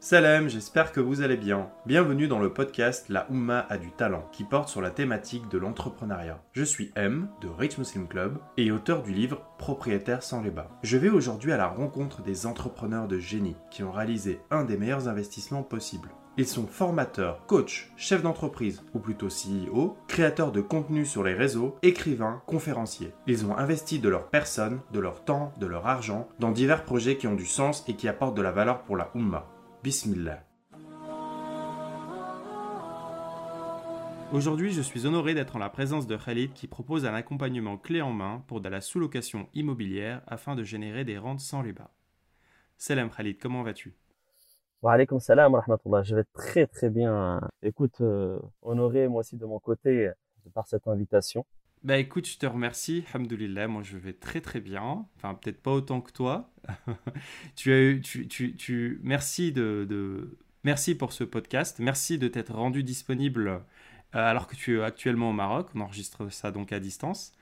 Salam, j'espère que vous allez bien. Bienvenue dans le podcast La Oumma a du talent, qui porte sur la thématique de l'entrepreneuriat. Je suis M, de Rich Muslim Club, et auteur du livre Propriétaire sans les bas. Je vais aujourd'hui à la rencontre des entrepreneurs de génie qui ont réalisé un des meilleurs investissements possibles. Ils sont formateurs, coachs, chefs d'entreprise, ou plutôt CEO, créateurs de contenu sur les réseaux, écrivains, conférenciers. Ils ont investi de leur personne, de leur temps, de leur argent dans divers projets qui ont du sens et qui apportent de la valeur pour la Oumma. Bismillah. Aujourd'hui, je suis honoré d'être en la présence de Khalid qui propose un accompagnement clé en main pour de la sous-location immobilière afin de générer des rentes sans bas. Salam Khalid, comment vas-tu? Wa alaykoum salam rahmatullah. Je vais très très bien. Écoute, euh, honoré moi aussi de mon côté par cette invitation. Bah écoute, je te remercie, Alhamdoulilah, moi je vais très très bien, enfin peut-être pas autant que toi. tu as eu, tu, tu, tu, merci de, de, merci pour ce podcast, merci de t'être rendu disponible euh, alors que tu es actuellement au Maroc, on enregistre ça donc à distance.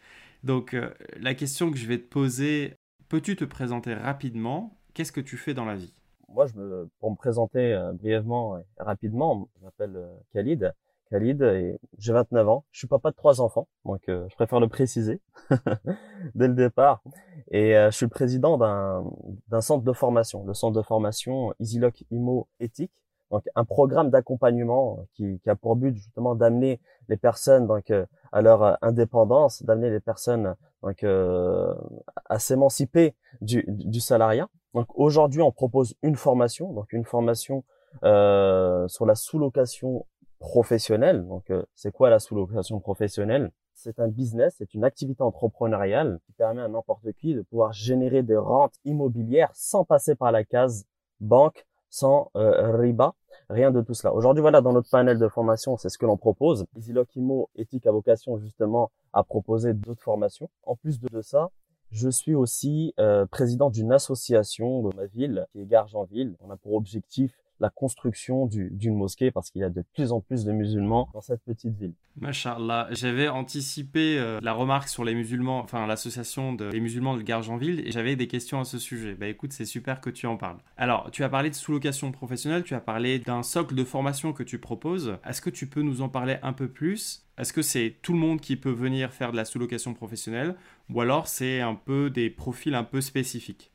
Donc euh, la question que je vais te poser, peux-tu te présenter rapidement? Qu'est-ce que tu fais dans la vie? Moi, je me, pour me présenter euh, brièvement et rapidement, je m'appelle Khalid. Khalid et j'ai 29 ans. Je suis papa de trois enfants, donc euh, je préfère le préciser dès le départ. Et euh, je suis le président d'un, centre de formation, le centre de formation EasyLock Imo Éthique. Donc un programme d'accompagnement qui, qui, a pour but justement d'amener les personnes donc euh, à leur indépendance, d'amener les personnes donc à s'émanciper du, du salariat. Donc aujourd'hui on propose une formation, donc une formation sur la sous-location professionnelle. Donc, euh, c'est quoi la sous-location professionnelle? C'est un business, c'est une activité entrepreneuriale qui permet à n'importe qui de pouvoir générer des rentes immobilières sans passer par la case banque, sans euh, riba, rien de tout cela. Aujourd'hui, voilà, dans notre panel de formation, c'est ce que l'on propose. EasyLock Imo Éthique à vocation justement à proposer d'autres formations. En plus de ça, je suis aussi euh, président d'une association de ma ville qui est Gargenville. On a pour objectif la construction d'une mosquée parce qu'il y a de plus en plus de musulmans dans cette petite ville. Masha'Allah, j'avais anticipé euh, la remarque sur les musulmans, enfin l'association des musulmans de Gargenville et j'avais des questions à ce sujet. Bah écoute, c'est super que tu en parles. Alors, tu as parlé de sous-location professionnelle, tu as parlé d'un socle de formation que tu proposes. Est-ce que tu peux nous en parler un peu plus? Est-ce que c'est tout le monde qui peut venir faire de la sous-location professionnelle ou alors c'est un peu des profils un peu spécifiques?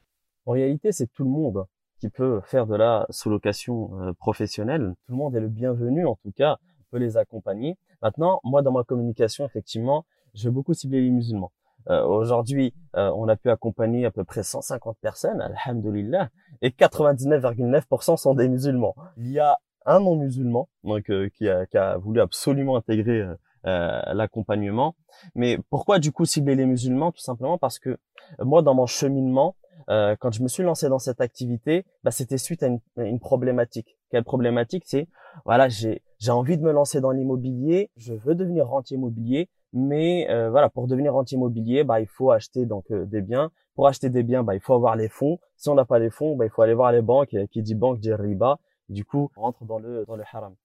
En réalité, c'est tout le monde qui peut faire de la sous-location euh, professionnelle. Tout le monde est le bienvenu, en tout cas, peut les accompagner. Maintenant, moi, dans ma communication, effectivement, je vais beaucoup cibler les musulmans. Euh, Aujourd'hui, euh, on a pu accompagner à peu près 150 personnes, alhamdulillah, et 99,9% sont des musulmans. Il y a un non-musulman donc euh, qui, a, qui, a, voulu absolument intégrer l'accompagnement. Mais pourquoi du coup cibler les musulmans? Tout simplement parce que moi, dans mon cheminement, euh, quand je me suis lancé dans cette activité, bah, c'était suite à une, une, problématique. Quelle problématique? C'est voilà, j'ai j'ai envie de me lancer dans l'immobilier, je veux devenir rentier immobilier, mais euh, voilà, pour devenir rentier immobilier, bah il faut acheter donc euh, des biens. Pour acheter des biens, bah il faut avoir les fonds. Si on n'a pas les fonds, bah il faut aller voir les banques. Qui dit banque dit riba. Du coup, on rentre dans le dans le haram.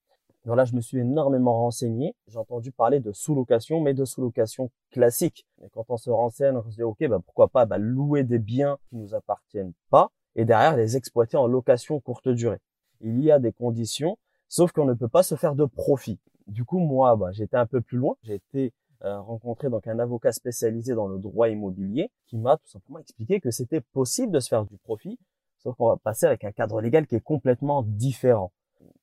Donc là, je me suis énormément renseigné. J'ai entendu parler de sous-location, mais de sous-location classique. Et quand on se renseigne, on se dit, OK, bah, pourquoi pas bah, louer des biens qui nous appartiennent pas et derrière les exploiter en location courte durée. Il y a des conditions, sauf qu'on ne peut pas se faire de profit. Du coup, moi, bah, j'étais un peu plus loin. J'ai été euh, rencontré donc un avocat spécialisé dans le droit immobilier qui m'a tout simplement expliqué que c'était possible de se faire du profit, sauf qu'on va passer avec un cadre légal qui est complètement différent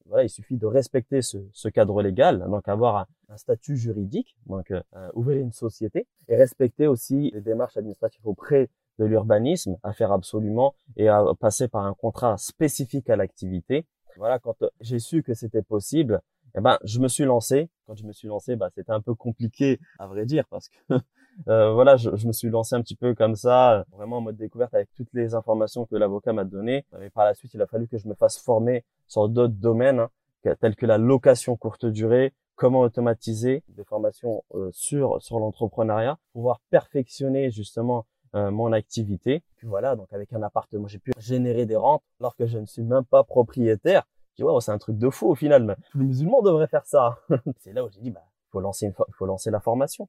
voilà, il suffit de respecter ce, ce cadre légal, donc avoir un, statut juridique, donc euh, ouvrir une société et respecter aussi les démarches administratives auprès de l'urbanisme à faire absolument et à passer par un contrat spécifique à l'activité. Voilà, quand j'ai su que c'était possible, eh ben, je me suis lancé. Quand je me suis lancé, bah, c'était un peu compliqué, à vrai dire, parce que euh, voilà, je, je, me suis lancé un petit peu comme ça, vraiment en mode découverte avec toutes les informations que l'avocat m'a données. Mais par la suite, il a fallu que je me fasse former sur d'autres domaines, hein, tels que la location courte durée, comment automatiser, des formations euh, sur sur l'entrepreneuriat, pouvoir perfectionner justement euh, mon activité. Puis voilà, donc avec un appartement, j'ai pu générer des rentes alors que je ne suis même pas propriétaire dis, ouais, c'est un truc de fou au final. Mais tous les musulmans devraient faire ça. c'est là où j'ai dit, bah, faut lancer une, faut lancer la formation.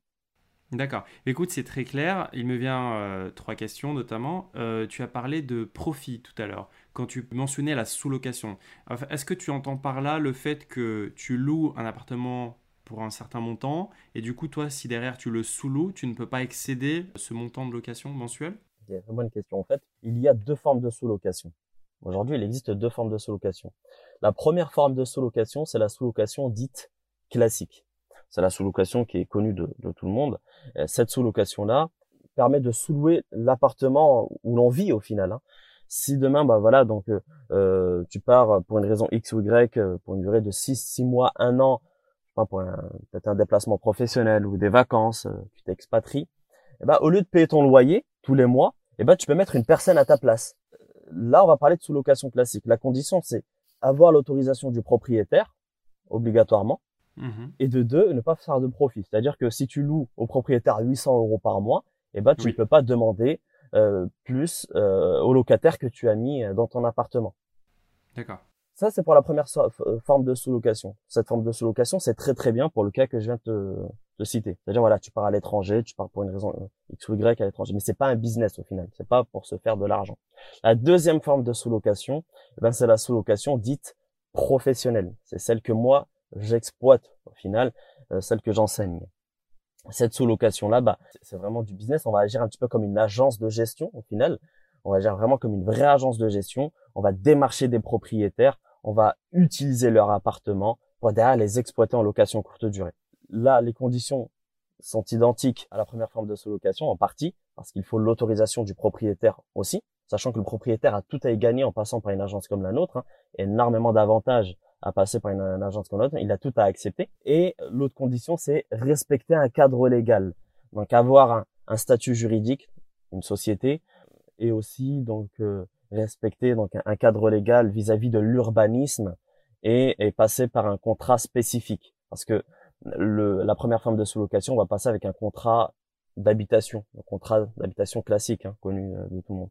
D'accord. Écoute, c'est très clair. Il me vient euh, trois questions notamment. Euh, tu as parlé de profit tout à l'heure. quand tu mentionnais la sous-location. Est-ce que tu entends par là le fait que tu loues un appartement pour un certain montant et du coup, toi, si derrière tu le sous-loues, tu ne peux pas excéder ce montant de location mensuel? C'est une bonne question. En fait, il y a deux formes de sous-location. Aujourd'hui, il existe deux formes de sous-location. La première forme de sous-location, c'est la sous-location dite classique. C'est la sous-location qui est connue de, tout le monde. Cette sous-location-là permet de sous-louer l'appartement où l'on vit au final. Hein. Si demain, bah voilà, donc euh, euh, tu pars pour une raison X ou Y, euh, pour une durée de 6, 6 mois, 1 an, pas pour peut-être un déplacement professionnel ou des vacances, tu t'expatries, eh ben, au lieu de payer ton loyer tous les mois, eh ben, tu peux mettre une personne à ta place. Là, on va parler de sous-location classique. La condition, c'est avoir l'autorisation du propriétaire, obligatoirement, mmh et de deux, ne pas faire de profit. C'est-à-dire que si tu loues au propriétaire 800 euros par mois, eh ben, tu ne peux pas demander euh, plus euh, au locataire que tu as mis euh, dans ton appartement. D'accord. Ça, c'est pour la première forme de sous-location. Cette forme de sous-location, c'est très très bien pour le cas que je viens de te, citer. C'est-à-dire, voilà, tu pars à l'étranger, tu pars pour une raison X ou Y à l'étranger, mais c'est pas un business au final. C'est pas pour se faire de l'argent. La deuxième forme de sous-location, eh ben, c'est la sous-location dite professionnelle. C'est celle que moi, j'exploite au final, celle que j'enseigne cette sous-location là, bah, c'est vraiment du business. On va agir un petit peu comme une agence de gestion au final. On va agir vraiment comme une vraie agence de gestion. On va démarcher des propriétaires. On va utiliser leur appartement pour derrière les exploiter en location courte durée. Là, les conditions sont identiques à la première forme de sous-location en partie parce qu'il faut l'autorisation du propriétaire aussi, sachant que le propriétaire a tout à y gagner en passant par une agence comme la nôtre, hein, énormément d'avantages à passer par une, agence comme l'autre, il a tout à accepter. Et l'autre condition, c'est respecter un cadre légal. Donc avoir un, statut juridique, une société, et aussi donc euh, respecter donc un, cadre légal vis-à-vis de l'urbanisme et, et, passer par un contrat spécifique. Parce que le, la première forme de sous-location, on va passer avec un contrat d'habitation, un contrat d'habitation classique, hein, connu euh, de tout le monde.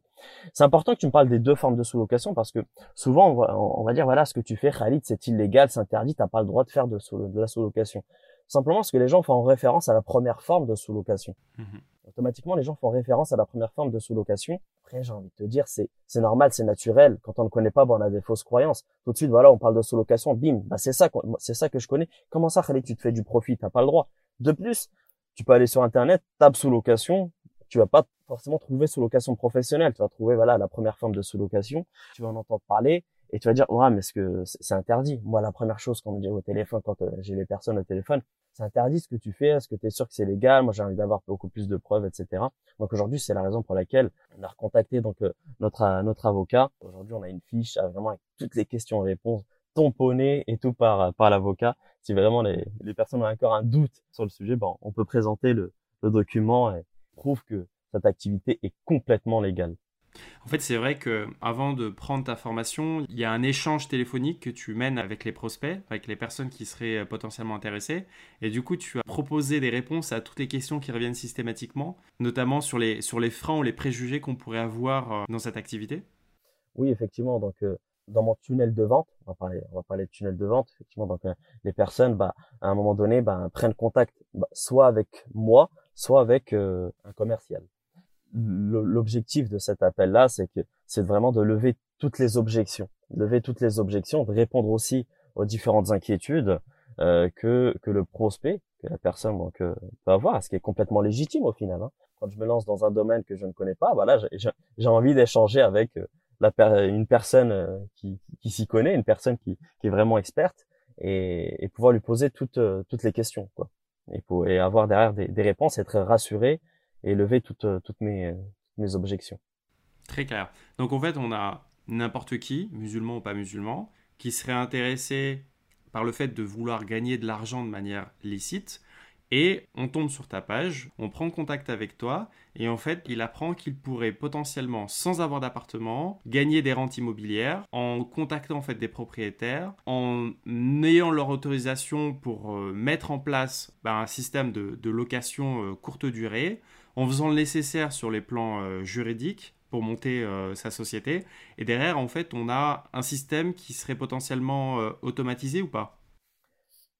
C'est important que tu me parles des deux formes de sous-location parce que souvent on va, on va, dire voilà ce que tu fais Khalid c'est illégal, c'est interdit, t'as pas le droit de faire de, de la sous-location. Simplement parce que les gens font référence à la première forme de sous-location. Mmh Automatiquement les gens font référence à la première forme de sous-location. Après j'ai envie de te dire c'est c'est normal, c'est naturel. Quand on ne connaît pas, bon, on a des fausses croyances. Tout de suite voilà on parle de sous-location, bim, bah c'est ça c'est ça que je connais. Comment ça Khalid tu te fais du profit, t'as pas le droit. De plus tu peux aller sur internet, tape sous location, tu vas pas forcément trouver sous location professionnelle, tu vas trouver voilà la première forme de sous location, tu vas en entendre parler et tu vas dire ouais mais est-ce que c'est interdit? Moi la première chose qu'on me dit au téléphone quand euh, j'ai les personnes au téléphone, c'est interdit ce que tu fais, est-ce que tu es sûr que c'est légal? Moi j'ai envie d'avoir beaucoup plus de preuves, etc. Donc aujourd'hui c'est la raison pour laquelle on a recontacté donc euh, notre euh, notre avocat. Aujourd'hui on a une fiche vraiment avec toutes les questions réponses tamponné et tout par, par l'avocat. Si vraiment les, les, personnes ont encore un doute sur le sujet, bon, on peut présenter le, le document et prouve que cette activité est complètement légale. En fait, c'est vrai que avant de prendre ta formation, il y a un échange téléphonique que tu mènes avec les prospects, avec les personnes qui seraient euh, potentiellement intéressées. Et du coup, tu as proposé des réponses à toutes les questions qui reviennent systématiquement, notamment sur les, sur les freins ou les préjugés qu'on pourrait avoir euh, dans cette activité. Oui, effectivement. Donc, euh, dans mon tunnel de vente, on va parler, on va parler de tunnel de vente, effectivement, donc euh, les personnes, bah, à un moment donné, bah, prennent contact, bah, soit avec moi, soit avec euh, un commercial. L'objectif de cet appel-là, c'est que c'est vraiment de lever toutes les objections, lever toutes les objections, de répondre aussi aux différentes inquiétudes euh, que que le prospect, que la personne donc peut avoir, ce qui est complètement légitime au final. Hein. Quand je me lance dans un domaine que je ne connais pas, voilà, j'ai envie d'échanger avec une personne euh, qui, qui s'y connaît, une personne qui, qui est vraiment experte, et, et pouvoir lui poser toutes, euh, toutes les questions, quoi. Et, et avoir derrière des, des réponses, être rassuré et lever toutes, euh, toutes mes, mes objections. Très clair. Donc en fait, on a n'importe qui, musulman ou pas musulman, qui serait intéressé par le fait de vouloir gagner de l'argent de manière licite, et on tombe sur ta page, on prend contact avec toi et en fait, il apprend qu'il pourrait potentiellement, sans avoir d'appartement, gagner des rentes immobilières en contactant en fait des propriétaires, en ayant leur autorisation pour euh, mettre en place bah, un système de, location euh, courte durée, en faisant le nécessaire sur les plans euh, juridiques pour monter sa société. Et derrière, en fait, on a un système qui serait potentiellement automatisé ou pas?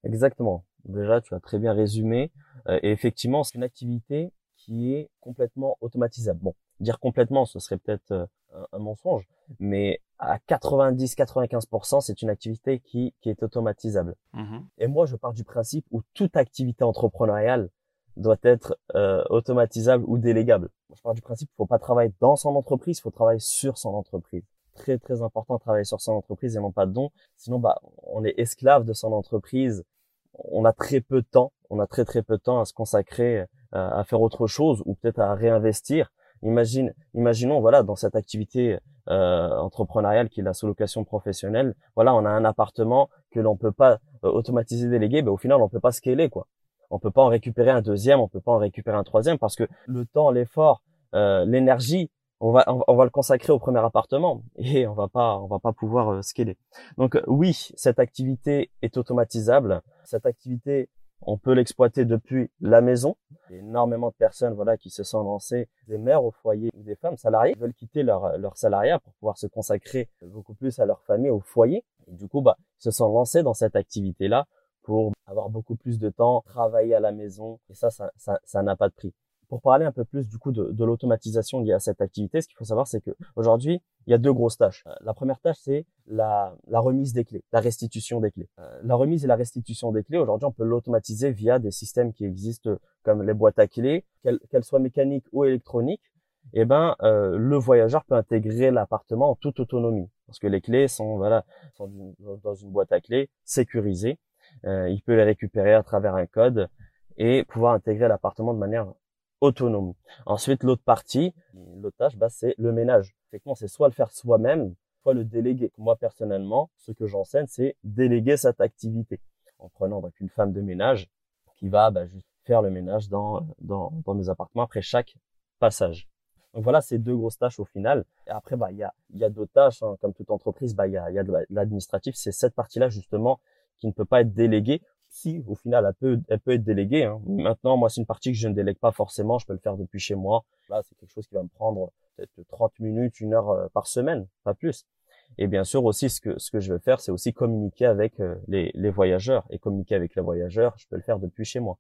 Exactement. Déjà, tu as très bien résumé. Euh, et effectivement, c'est une activité qui est complètement automatisable. Bon, dire complètement, ce serait peut-être euh, un, mensonge, mais à 90-95%, c'est une activité qui, qui est automatisable. Mhm. Et moi, je pars du principe où toute activité entrepreneuriale doit être euh, automatisable ou délégable. Je pars du principe qu'il faut pas travailler dans son entreprise, il faut travailler sur son entreprise. Très très important de travailler sur son entreprise et non pas de don. Sinon, bah, on est esclave de son entreprise. On a très peu de temps. On a très très peu de temps à se consacrer euh, à faire autre chose ou peut-être à réinvestir. Imagine, imaginons voilà dans cette activité euh, entrepreneuriale qui est la sous-location professionnelle. Voilà, on a un appartement que l'on peut pas euh, automatiser, déléguer. Ben, au final, on peut pas scaler quoi. On peut pas en récupérer un deuxième, on peut pas en récupérer un troisième parce que le temps, l'effort, euh, l'énergie, on va on va le consacrer au premier appartement et on va pas on va pas pouvoir euh, scaler. Donc oui, cette activité est automatisable. Cette activité on peut l'exploiter depuis la maison. Il y a énormément de personnes voilà qui se sont lancées, des mères au foyer ou des femmes salariées, veulent quitter leur leur salariat pour pouvoir se consacrer beaucoup plus à leur famille, au foyer. Et du coup, bah, se sont lancés dans cette activité-là pour avoir beaucoup plus de temps, travailler à la maison. Et ça, ça, ça n'a pas de prix. Pour parler un peu plus du coup de, de l'automatisation liée à cette activité, ce qu'il faut savoir, c'est que aujourd'hui, il y a deux grosses tâches. Euh, la première tâche, c'est la, la, remise des clés, la restitution des clés. Euh, la remise et la restitution des clés, aujourd'hui, on peut l'automatiser via des systèmes qui existent comme les boîtes à clés, qu'elles soient mécaniques ou électroniques. Eh ben, euh, le voyageur peut intégrer l'appartement en toute autonomie, parce que les clés sont voilà sont dans une boîte à clés sécurisée euh, il peut les récupérer à travers un code et pouvoir intégrer l'appartement de manière autonome. Ensuite, l'autre partie, l'autre tâche, bah, c'est le ménage. Effectivement, c'est soit le faire soi-même, soit le déléguer. Moi, personnellement, ce que j'enseigne, c'est déléguer cette activité en prenant donc une femme de ménage qui va bah, juste faire le ménage dans, dans, dans mes appartements après chaque passage. Donc voilà, c'est deux grosses tâches au final. Et après, bah, il y a, y a d'autres tâches, hein. comme toute entreprise, bah, il y a, y a de l'administratif. C'est cette partie-là, justement, qui ne peut pas être déléguée. Si, au final, elle peut, elle peut être déléguée. Hein. Maintenant, moi, c'est une partie que je ne délègue pas forcément. Je peux le faire depuis chez moi. Là, c'est quelque chose qui va me prendre peut-être 30 minutes, une heure euh, par semaine, pas plus. Et bien sûr aussi, ce que ce que je veux faire, c'est aussi communiquer avec euh, les, les voyageurs. Et communiquer avec les voyageurs, je peux le faire depuis chez moi.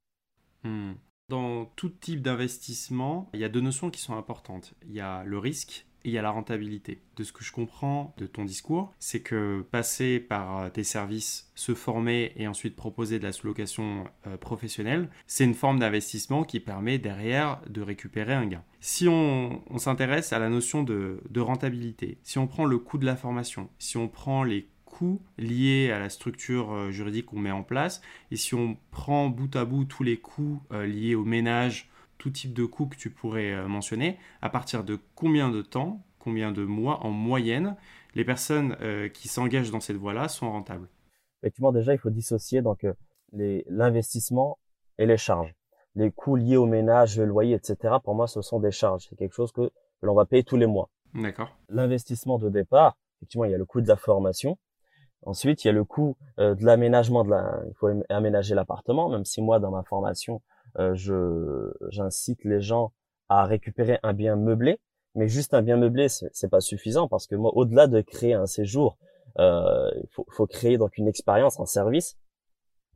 Hmm. Dans tout type d'investissement, il y a deux notions qui sont importantes. Il y a le risque il y a la rentabilité. De ce que je comprends de ton discours, c'est que passer par tes services, se former et ensuite proposer de la sous-location euh, professionnelle, c'est une forme d'investissement qui permet derrière de récupérer un gain. Si on, s'intéresse à la notion de, de, rentabilité, si on prend le coût de la formation, si on prend les coûts liés à la structure euh, juridique qu'on met en place, et si on prend bout à bout tous les coûts euh, liés au ménage, tout type de coût que tu pourrais euh, mentionner, à partir de combien de temps, combien de mois en moyenne, les personnes euh, qui s'engagent dans cette voie-là sont rentables? Effectivement, déjà, il faut dissocier donc euh, l'investissement et les charges. Les coûts liés au ménage, le loyer, etc. Pour moi, ce sont des charges. C'est quelque chose que, l'on va payer tous les mois. D'accord. L'investissement de départ, effectivement, il y a le coût de la formation. Ensuite, il y a le coût de l'aménagement de la, il faut aménager l'appartement, même si moi, dans ma formation, je j'incite les gens à récupérer un bien meublé, mais juste un bien meublé, c'est pas suffisant parce que moi, au-delà de créer un séjour, euh, il faut, faut, créer donc une expérience, un service.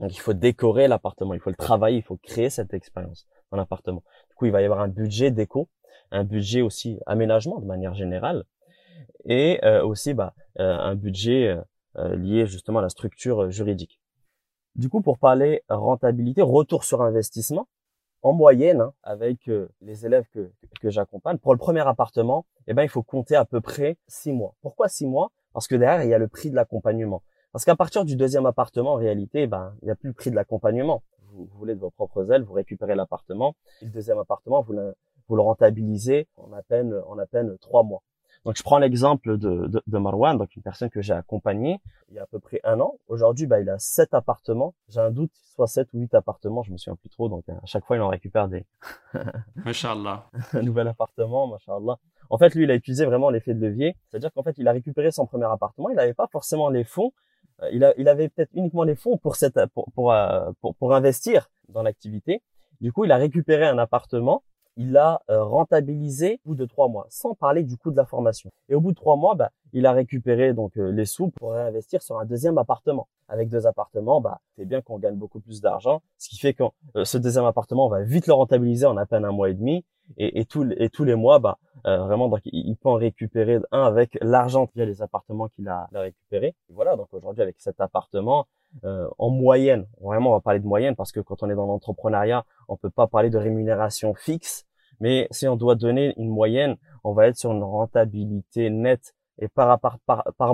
Donc il faut décorer l'appartement, il faut le travailler, il faut créer cette expérience dans l'appartement. Du coup, il va y avoir un budget déco, un budget aussi aménagement de manière générale, et euh, aussi bah, euh, un budget euh, lié justement à la structure juridique. Du coup, pour parler rentabilité, retour sur investissement, en moyenne, hein, avec euh, les élèves que, que j'accompagne, pour le premier appartement, eh ben, il faut compter à peu près six mois. Pourquoi six mois? Parce que derrière, il y a le prix de l'accompagnement. Parce qu'à partir du deuxième appartement, en réalité, ben, il n'y a plus le prix de l'accompagnement. Vous, vous, voulez de vos propres ailes, vous récupérez l'appartement. Le deuxième appartement, vous le, vous le rentabilisez en à peine, en à peine trois mois. Donc je prends l'exemple de, de, de, Marwan, donc une personne que j'ai accompagnée il y a à peu près un an. Aujourd'hui, bah, il a sept appartements. J'ai un doute, soit sept ou huit appartements, je me souviens plus trop. Donc à chaque fois, il en récupère des. Mashallah. un nouvel appartement, mashallah. En fait, lui, il a utilisé vraiment l'effet de levier. C'est-à-dire qu'en fait, il a récupéré son premier appartement. Il n'avait pas forcément les fonds. Euh, il, a, il avait peut-être uniquement les fonds pour, cette, pour, pour, euh, pour, pour investir dans l'activité. Du coup, il a récupéré un appartement il a euh, rentabilisé au bout de trois mois, sans parler du coût de la formation. Et au bout de trois mois, bah, il a récupéré donc euh, les sous pour réinvestir sur un deuxième appartement. Avec deux appartements, bah, c'est bien qu'on gagne beaucoup plus d'argent, ce qui fait que euh, ce deuxième appartement, on va vite le rentabiliser en à peine un mois et demi. Et, et, et tous les mois, bah, vraiment, donc, il peut en récupérer un avec l'argent via les appartements qu'il a, a récupéré. voilà, donc aujourd'hui, avec cet appartement, euh, en moyenne, vraiment on va parler de moyenne parce que quand on est dans l'entrepreneuriat, on peut pas parler de rémunération fixe, mais si on doit donner une moyenne, on va être sur une rentabilité nette et par,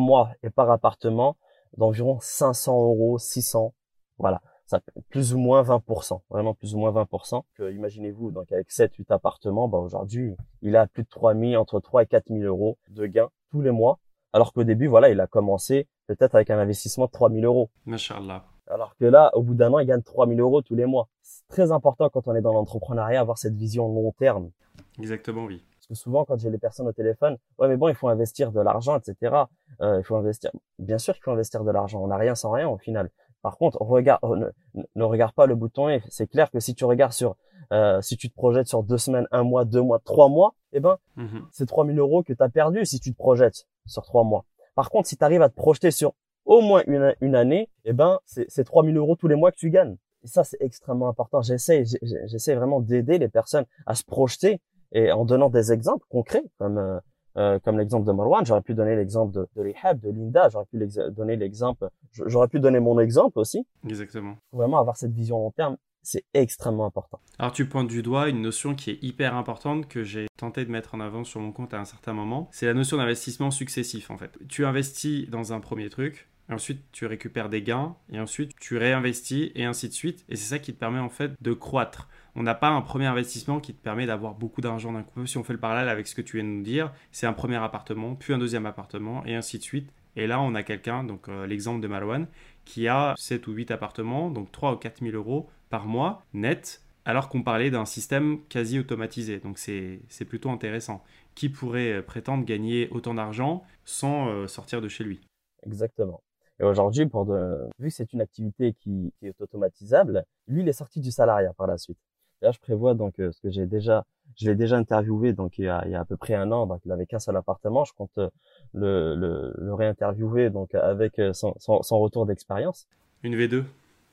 mois et par appartement d'environ 500 euros, 600, voilà, ça plus ou moins 20%, vraiment plus ou moins 20%. Que, imaginez-vous, donc avec 7, 8 appartements, bah aujourd'hui, il a plus de 3000, entre 3 et 4000 euros de gains tous les mois alors qu'au début, voilà, il a commencé peut-être avec un investissement de 3000 euros. Masha'Allah. Alors que là, au bout d'un an, il gagne 3000 euros tous les mois. C'est très important quand on est dans l'entrepreneuriat, avoir cette vision long terme. Exactement, oui. Parce que souvent, quand j'ai les personnes au téléphone, ouais, mais bon, il faut investir de l'argent, etc. Euh, il faut investir. Bien sûr qu'il faut investir de l'argent. On n'a rien sans rien au final. Par contre, regarde, ne, ne regarde pas le bouton F. C'est clair que si tu regardes sur, euh, si tu te projettes sur deux semaines, un mois, deux mois, trois mois, eh ben, mm-hmm. c'est 3000 euros que tu as perdu si tu te projettes sur trois mois. Par contre, si tu arrives à te projeter sur au moins une, une année, eh ben, c'est 3000 euros tous les mois que tu gagnes. Et ça, c'est extrêmement important. J'essaie, j'essaie vraiment d'aider les personnes à se projeter et en donnant des exemples concrets, comme euh, euh comme l'exemple de Marwan. J'aurais pu donner l'exemple de, de Rehab, de Linda. J'aurais pu donner l'exemple. J'aurais pu donner mon exemple aussi. Exactement. vraiment avoir cette vision long terme c'est extrêmement important. Alors tu pointes du doigt une notion qui est hyper importante que j'ai tenté de mettre en avant sur mon compte à un certain moment, c'est la notion d'investissement successif en fait. Tu investis dans un premier truc, ensuite tu récupères des gains, et ensuite tu réinvestis, et ainsi de suite, et c'est ça qui te permet en fait de croître. On n'a pas un premier investissement qui te permet d'avoir beaucoup d'argent d'un coup. Si on fait le parallèle avec ce que tu viens de nous dire, c'est un premier appartement, puis un deuxième appartement, et ainsi de suite. Et là, on a quelqu'un, donc euh, l'exemple de Malouane, qui a 7 ou 8 appartements, donc 3 ou 4 000 euros par mois net, alors qu'on parlait d'un système quasi automatisé. Donc c'est plutôt intéressant. Qui pourrait prétendre gagner autant d'argent sans euh, sortir de chez lui? Exactement. Et aujourd'hui, pour de... vu que c'est une activité qui, est automatisable, lui, il est sorti du salariat par la suite. Là, je prévois donc euh, ce que j'ai déjà, je l'ai déjà interviewé donc il y, a, à peu près un an, donc il avait qu'un seul appartement. Je compte euh, le, le, réinterviewer donc avec son, son retour d'expérience. Une V2.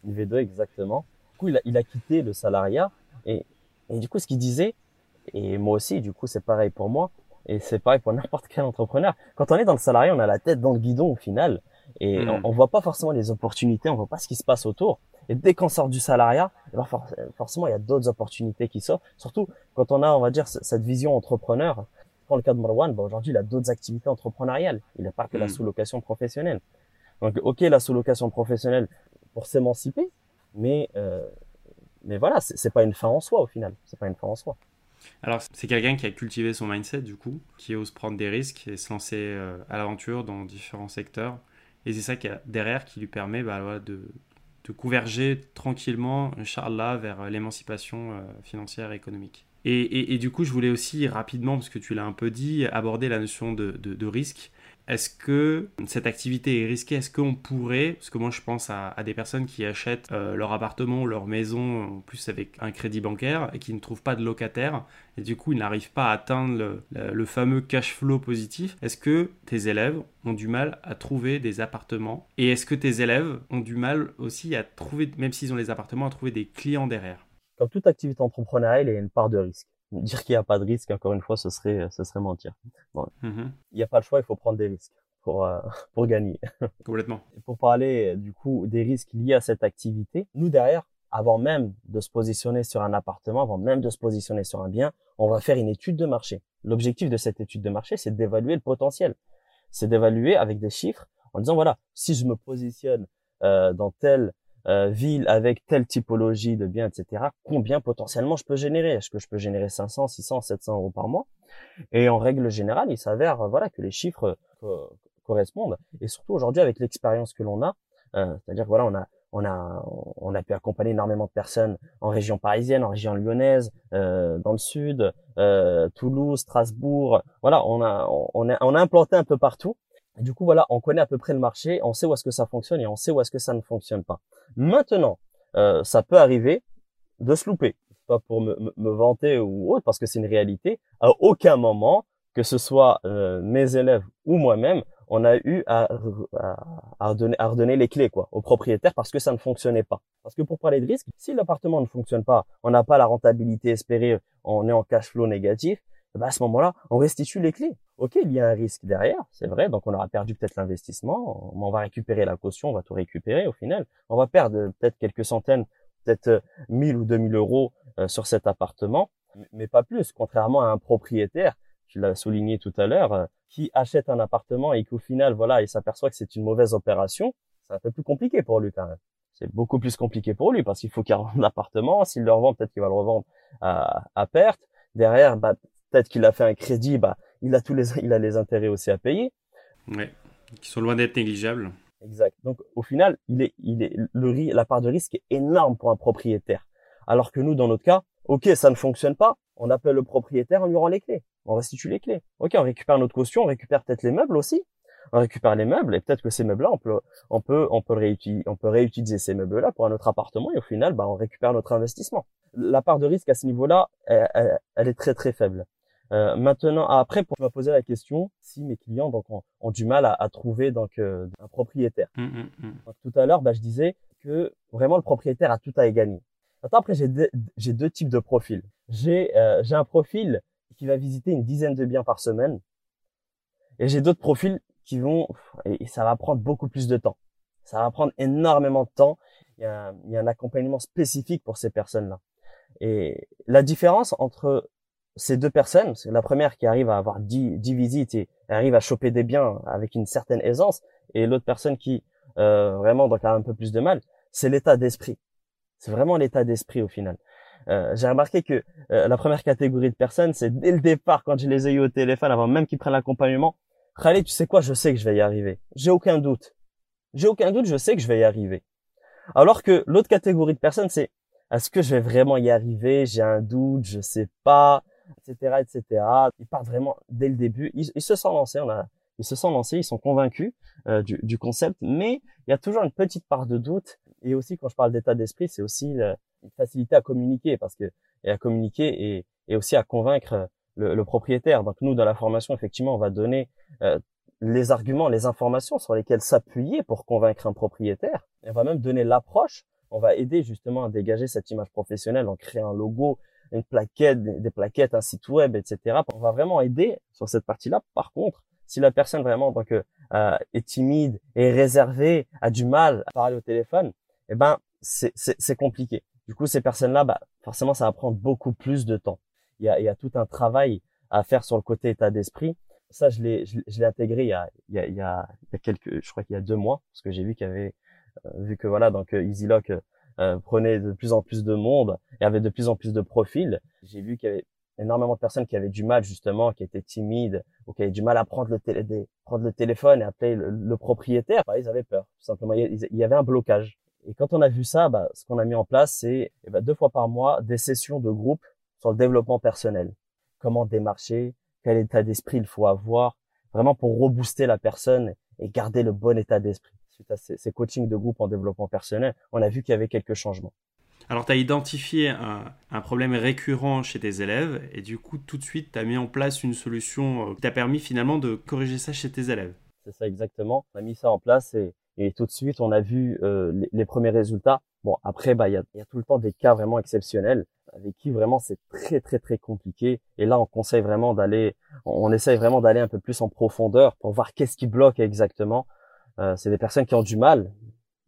Une V2 exactement il a, il a quitté le salariat et, et du coup, ce qu'il disait, et moi aussi, du coup, c'est pareil pour moi, et c'est pareil pour n'importe quel entrepreneur. Quand on est dans le salariat, on a la tête dans le guidon au final, et hmm. on, voit pas forcément les opportunités, on voit pas ce qui se passe autour. Et dès qu'on sort du salariat, eh ben forcément, il y a d'autres opportunités qui sortent. Surtout quand on a, on va dire, cette vision entrepreneur. Dans le cas de Marwan, ben aujourd'hui, il a d'autres activités entrepreneuriales. Il n'a pas que la hmm. sous-location professionnelle. Donc, ok, la sous-location professionnelle pour s'émanciper, mais euh, mais voilà, c'est pas une fin en soi au final. C'est pas une fin en soi. Alors, c'est quelqu'un qui a cultivé son mindset, du coup, qui ose prendre des risques et se lancer euh, à l'aventure dans différents secteurs. Et c'est ça qui a derrière qui lui permet bah, de, converger tranquillement, Inch'Allah, vers l'émancipation euh, financière et économique. Et, du coup, je voulais aussi rapidement, parce que tu l'as un peu dit, aborder la notion de risque. Est-ce que cette activité est risquée? Est-ce qu'on pourrait, parce que moi je pense à, des personnes qui achètent euh, leur appartement ou leur maison en plus avec un crédit bancaire et qui ne trouvent pas de locataire et du coup ils n'arrivent pas à atteindre le, fameux cash flow positif. Est-ce que tes élèves ont du mal à trouver des appartements? Et est-ce que tes élèves ont du mal aussi à trouver, même s'ils ont les appartements, à trouver des clients derrière? Comme toute activité entrepreneuriale, il y a une part de risque dire qu'il n'y a pas de risque, encore une fois, ce serait, ce serait mentir. Bon. Mm-hmm. Il n'y a pas le choix, il faut prendre des risques pour, euh, pour gagner. Complètement. Et pour parler, du coup, des risques liés à cette activité, nous, derrière, avant même de se positionner sur un appartement, avant même de se positionner sur un bien, on va faire une étude de marché. L'objectif de cette étude de marché, c'est d'évaluer le potentiel. C'est d'évaluer avec des chiffres en disant, voilà, si je me positionne euh, dans tel euh, ville avec telle typologie de biens, etc., combien potentiellement je peux générer? Est-ce que je peux générer 500, 600, 700 euros par mois? Et en règle générale, il s'avère voilà que les chiffres euh, correspondent. Et surtout aujourd'hui avec l'expérience que l'on a, euh, c'est-à-dire voilà, on a on a on a pu accompagner énormément de personnes en région parisienne, en région lyonnaise, euh, dans le sud, euh, Toulouse, Strasbourg. Voilà, on a on a on a implanté un peu partout du coup, voilà, on connaît à peu près le marché, on sait où est-ce que ça fonctionne et on sait où est-ce que ça ne fonctionne pas. Maintenant, euh, ça peut arriver de se louper. soit pour me, me, vanter ou autre, parce que c'est une réalité. À aucun moment, que ce soit euh, mes élèves ou moi-même, on a eu à, à, redonner, à redonner les clés quoi au propriétaire parce que ça ne fonctionnait pas. Parce que pour parler de risque, si l'appartement ne fonctionne pas, on n'a pas la rentabilité espérée, on est en cash flow négatif, eh ben à ce moment-là, on restitue les clés. Ok, il y a un risque derrière, c'est vrai, donc on aura perdu peut-être l'investissement, on va récupérer la caution, on va tout récupérer au final. On va perdre peut-être quelques centaines, peut-être 1000 ou 2000 euros euh, sur cet appartement, mais pas plus, contrairement à un propriétaire tu l'as souligné tout à l'heure, euh, qui achète un appartement et qu'au final, voilà, il s'aperçoit que c'est une mauvaise opération, c'est un peu plus compliqué pour lui quand même. C'est beaucoup plus compliqué pour lui parce qu'il faut qu'il revende l'appartement. S'il le revend, peut-être qu'il va le revendre à, à perte. Derrière, bah, peut-être qu'il a fait un crédit, bah, il a tous les, il a les intérêts aussi à payer. Ouais, qui sont loin d'être négligeables. Exact. Donc, au final, il est, il est, le, la part de risque est énorme pour un propriétaire. Alors que nous, dans notre cas, ok, ça ne fonctionne pas, on appelle le propriétaire, on lui rend les clés on restitue les clés. Ok, on récupère notre caution, on récupère peut-être les meubles aussi. On récupère les meubles et peut-être que ces meubles-là, on peut, on peut, on peut réutiliser, on peut réutiliser ces meubles-là pour un autre appartement et au final, bah, on récupère notre investissement. La part de risque à ce niveau-là, elle, est très très faible. Euh, maintenant, après, pour me poser la question, si mes clients donc ont, du mal à, trouver donc euh, un propriétaire. Mmh, mmh, mmh. tout à l'heure, bah, je disais que vraiment le propriétaire a tout à y gagner. Maintenant, après, j'ai deux, j'ai deux types de profils. J'ai euh, j'ai un profil qui va visiter une dizaine de biens par semaine. Et j'ai d'autres profils qui vont, et ça va prendre beaucoup plus de temps. Ça va prendre énormément de temps. Il y a, il y a un accompagnement spécifique pour ces personnes-là. Et la différence entre ces deux personnes, c'est la première qui arrive à avoir 10, 10 visites et arrive à choper des biens avec une certaine aisance, et l'autre personne qui euh, vraiment donc a un peu plus de mal, c'est l'état d'esprit. C'est vraiment l'état d'esprit au final. Euh, j'ai remarqué que euh, la première catégorie de personnes, c'est dès le départ, quand je les ai eu au téléphone, avant même qu'ils prennent l'accompagnement, Khalid, tu sais quoi, je sais que je vais y arriver. J'ai aucun doute. J'ai aucun doute, je sais que je vais y arriver. Alors que l'autre catégorie de personnes, c'est est-ce que je vais vraiment y arriver? J'ai un doute, je sais pas, etc., etc. Ils partent vraiment dès le début. Ils, se sont lancés, on a, ils se sont lancés, ils sont convaincus euh, du, du, concept, mais il y a toujours une petite part de doute. Et aussi, quand je parle d'état d'esprit, c'est aussi une facilité à communiquer parce que et à communiquer et, et aussi à convaincre le, propriétaire. Donc nous, dans la formation, effectivement, on va donner euh, les arguments, les informations sur lesquelles s'appuyer pour convaincre un propriétaire. On va même donner l'approche. On va aider justement à dégager cette image professionnelle en créant un logo, une plaquette, des, plaquettes, un site web, etc. On va vraiment aider sur cette partie-là. Par contre, si la personne vraiment donc euh, est timide, est réservée, a du mal à parler au téléphone, eh ben c'est compliqué. Du coup, ces personnes-là, bah, forcément, ça va prendre beaucoup plus de temps. Il y a, il y a tout un travail à faire sur le côté état d'esprit. Ça, je l'ai, je, l'ai intégré il y a, il y a, il y a, quelques, je crois qu'il y a deux mois, parce que j'ai vu qu'il y avait, euh, vu que voilà, donc euh, EasyLock euh, prenait de plus en plus de monde et avait de plus en plus de profils. J'ai vu qu'il y avait énormément de personnes qui avaient du mal justement, qui étaient timides ou qui avaient du mal à prendre le, télé, prendre le téléphone et appeler le, propriétaire. Bah, ils avaient peur, tout simplement. il y avait un blocage. Et quand on a vu ça, bah, ce qu'on a mis en place, c'est eh ben, deux fois par mois des sessions de groupe sur le développement personnel. Comment démarcher, quel état d'esprit il faut avoir, vraiment pour rebooster la personne et garder le bon état d'esprit. Suite à ces, ces coachings de groupe en développement personnel, on a vu qu'il y avait quelques changements. Alors, tu as identifié un, un, problème récurrent chez tes élèves et du coup, tout de suite, tu as mis en place une solution euh, qui t'a permis finalement de corriger ça chez tes élèves. C'est ça exactement. On a mis ça en place et et tout de suite, on a vu euh, les, premiers résultats. Bon, après, bah, il y a, y a, tout le temps des cas vraiment exceptionnels avec qui vraiment c'est très très très compliqué. Et là, on conseille vraiment d'aller, on, essaye vraiment d'aller un peu plus en profondeur pour voir qu'est-ce qui bloque exactement. Euh, c'est des personnes qui ont du mal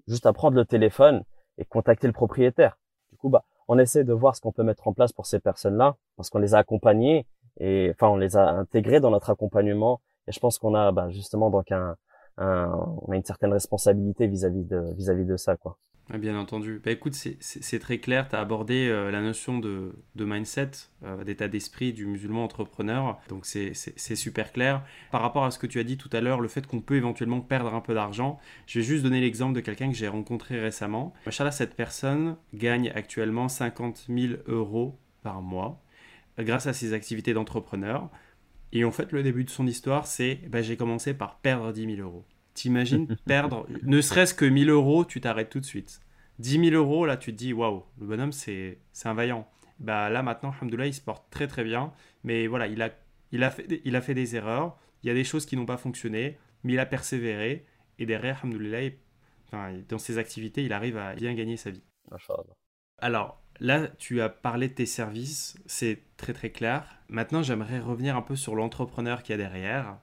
juste à prendre le téléphone et contacter le propriétaire. Du coup, bah, on essaie de voir ce qu'on peut mettre en place pour ces personnes-là parce qu'on les a accompagnés et enfin on les a intégrés dans notre accompagnement. Et je pense qu'on a bah, justement donc un, on a une certaine responsabilité vis-à-vis de vis-à-vis de ça quoi. Bien entendu. Bah, écoute, c'est très clair. Tu as abordé euh, la notion de, de mindset, euh, d'état d'esprit du musulman entrepreneur. Donc, c'est super clair. Par rapport à ce que tu as dit tout à l'heure, le fait qu'on peut éventuellement perdre un peu d'argent, je vais juste donner l'exemple de quelqu'un que j'ai rencontré récemment. Machallah, cette personne gagne actuellement 50 000 euros par mois grâce à ses activités d'entrepreneur. Et en fait, le début de son histoire, c'est bah, j'ai commencé par perdre 10 000 euros. T'imagines perdre, ne serait-ce que 1000 euros, tu t'arrêtes tout de suite. 10 000 euros, là, tu te dis waouh, le bonhomme, c'est un vaillant. bah là maintenant, alhamdoulilah, il se porte très très bien. Mais voilà, il a, il a, fait, il a fait des erreurs, il y a des choses qui n'ont pas fonctionné, mais il a persévéré. Et derrière, alhamdoulilah, enfin, dans ses activités, il arrive à bien gagner sa vie. Alors, là, tu as parlé de tes services, c'est très très clair. Maintenant, j'aimerais revenir un peu sur l'entrepreneur qui y a derrière.